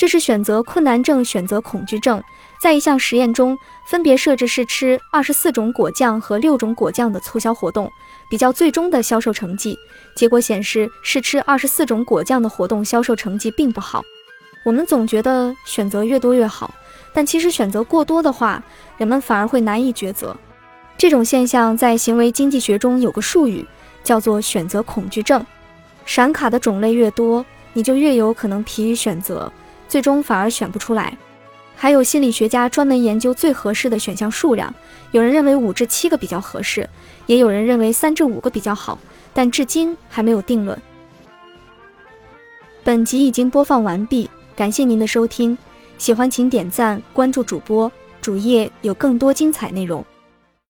这是选择困难症、选择恐惧症。在一项实验中，分别设置试吃二十四种果酱和六种果酱的促销活动，比较最终的销售成绩。结果显示，试吃二十四种果酱的活动销售成绩并不好。我们总觉得选择越多越好，但其实选择过多的话，人们反而会难以抉择。这种现象在行为经济学中有个术语，叫做选择恐惧症。闪卡的种类越多，你就越有可能疲于选择。最终反而选不出来。还有心理学家专门研究最合适的选项数量，有人认为五至七个比较合适，也有人认为三至五个比较好，但至今还没有定论。本集已经播放完毕，感谢您的收听，喜欢请点赞关注主播，主页有更多精彩内容。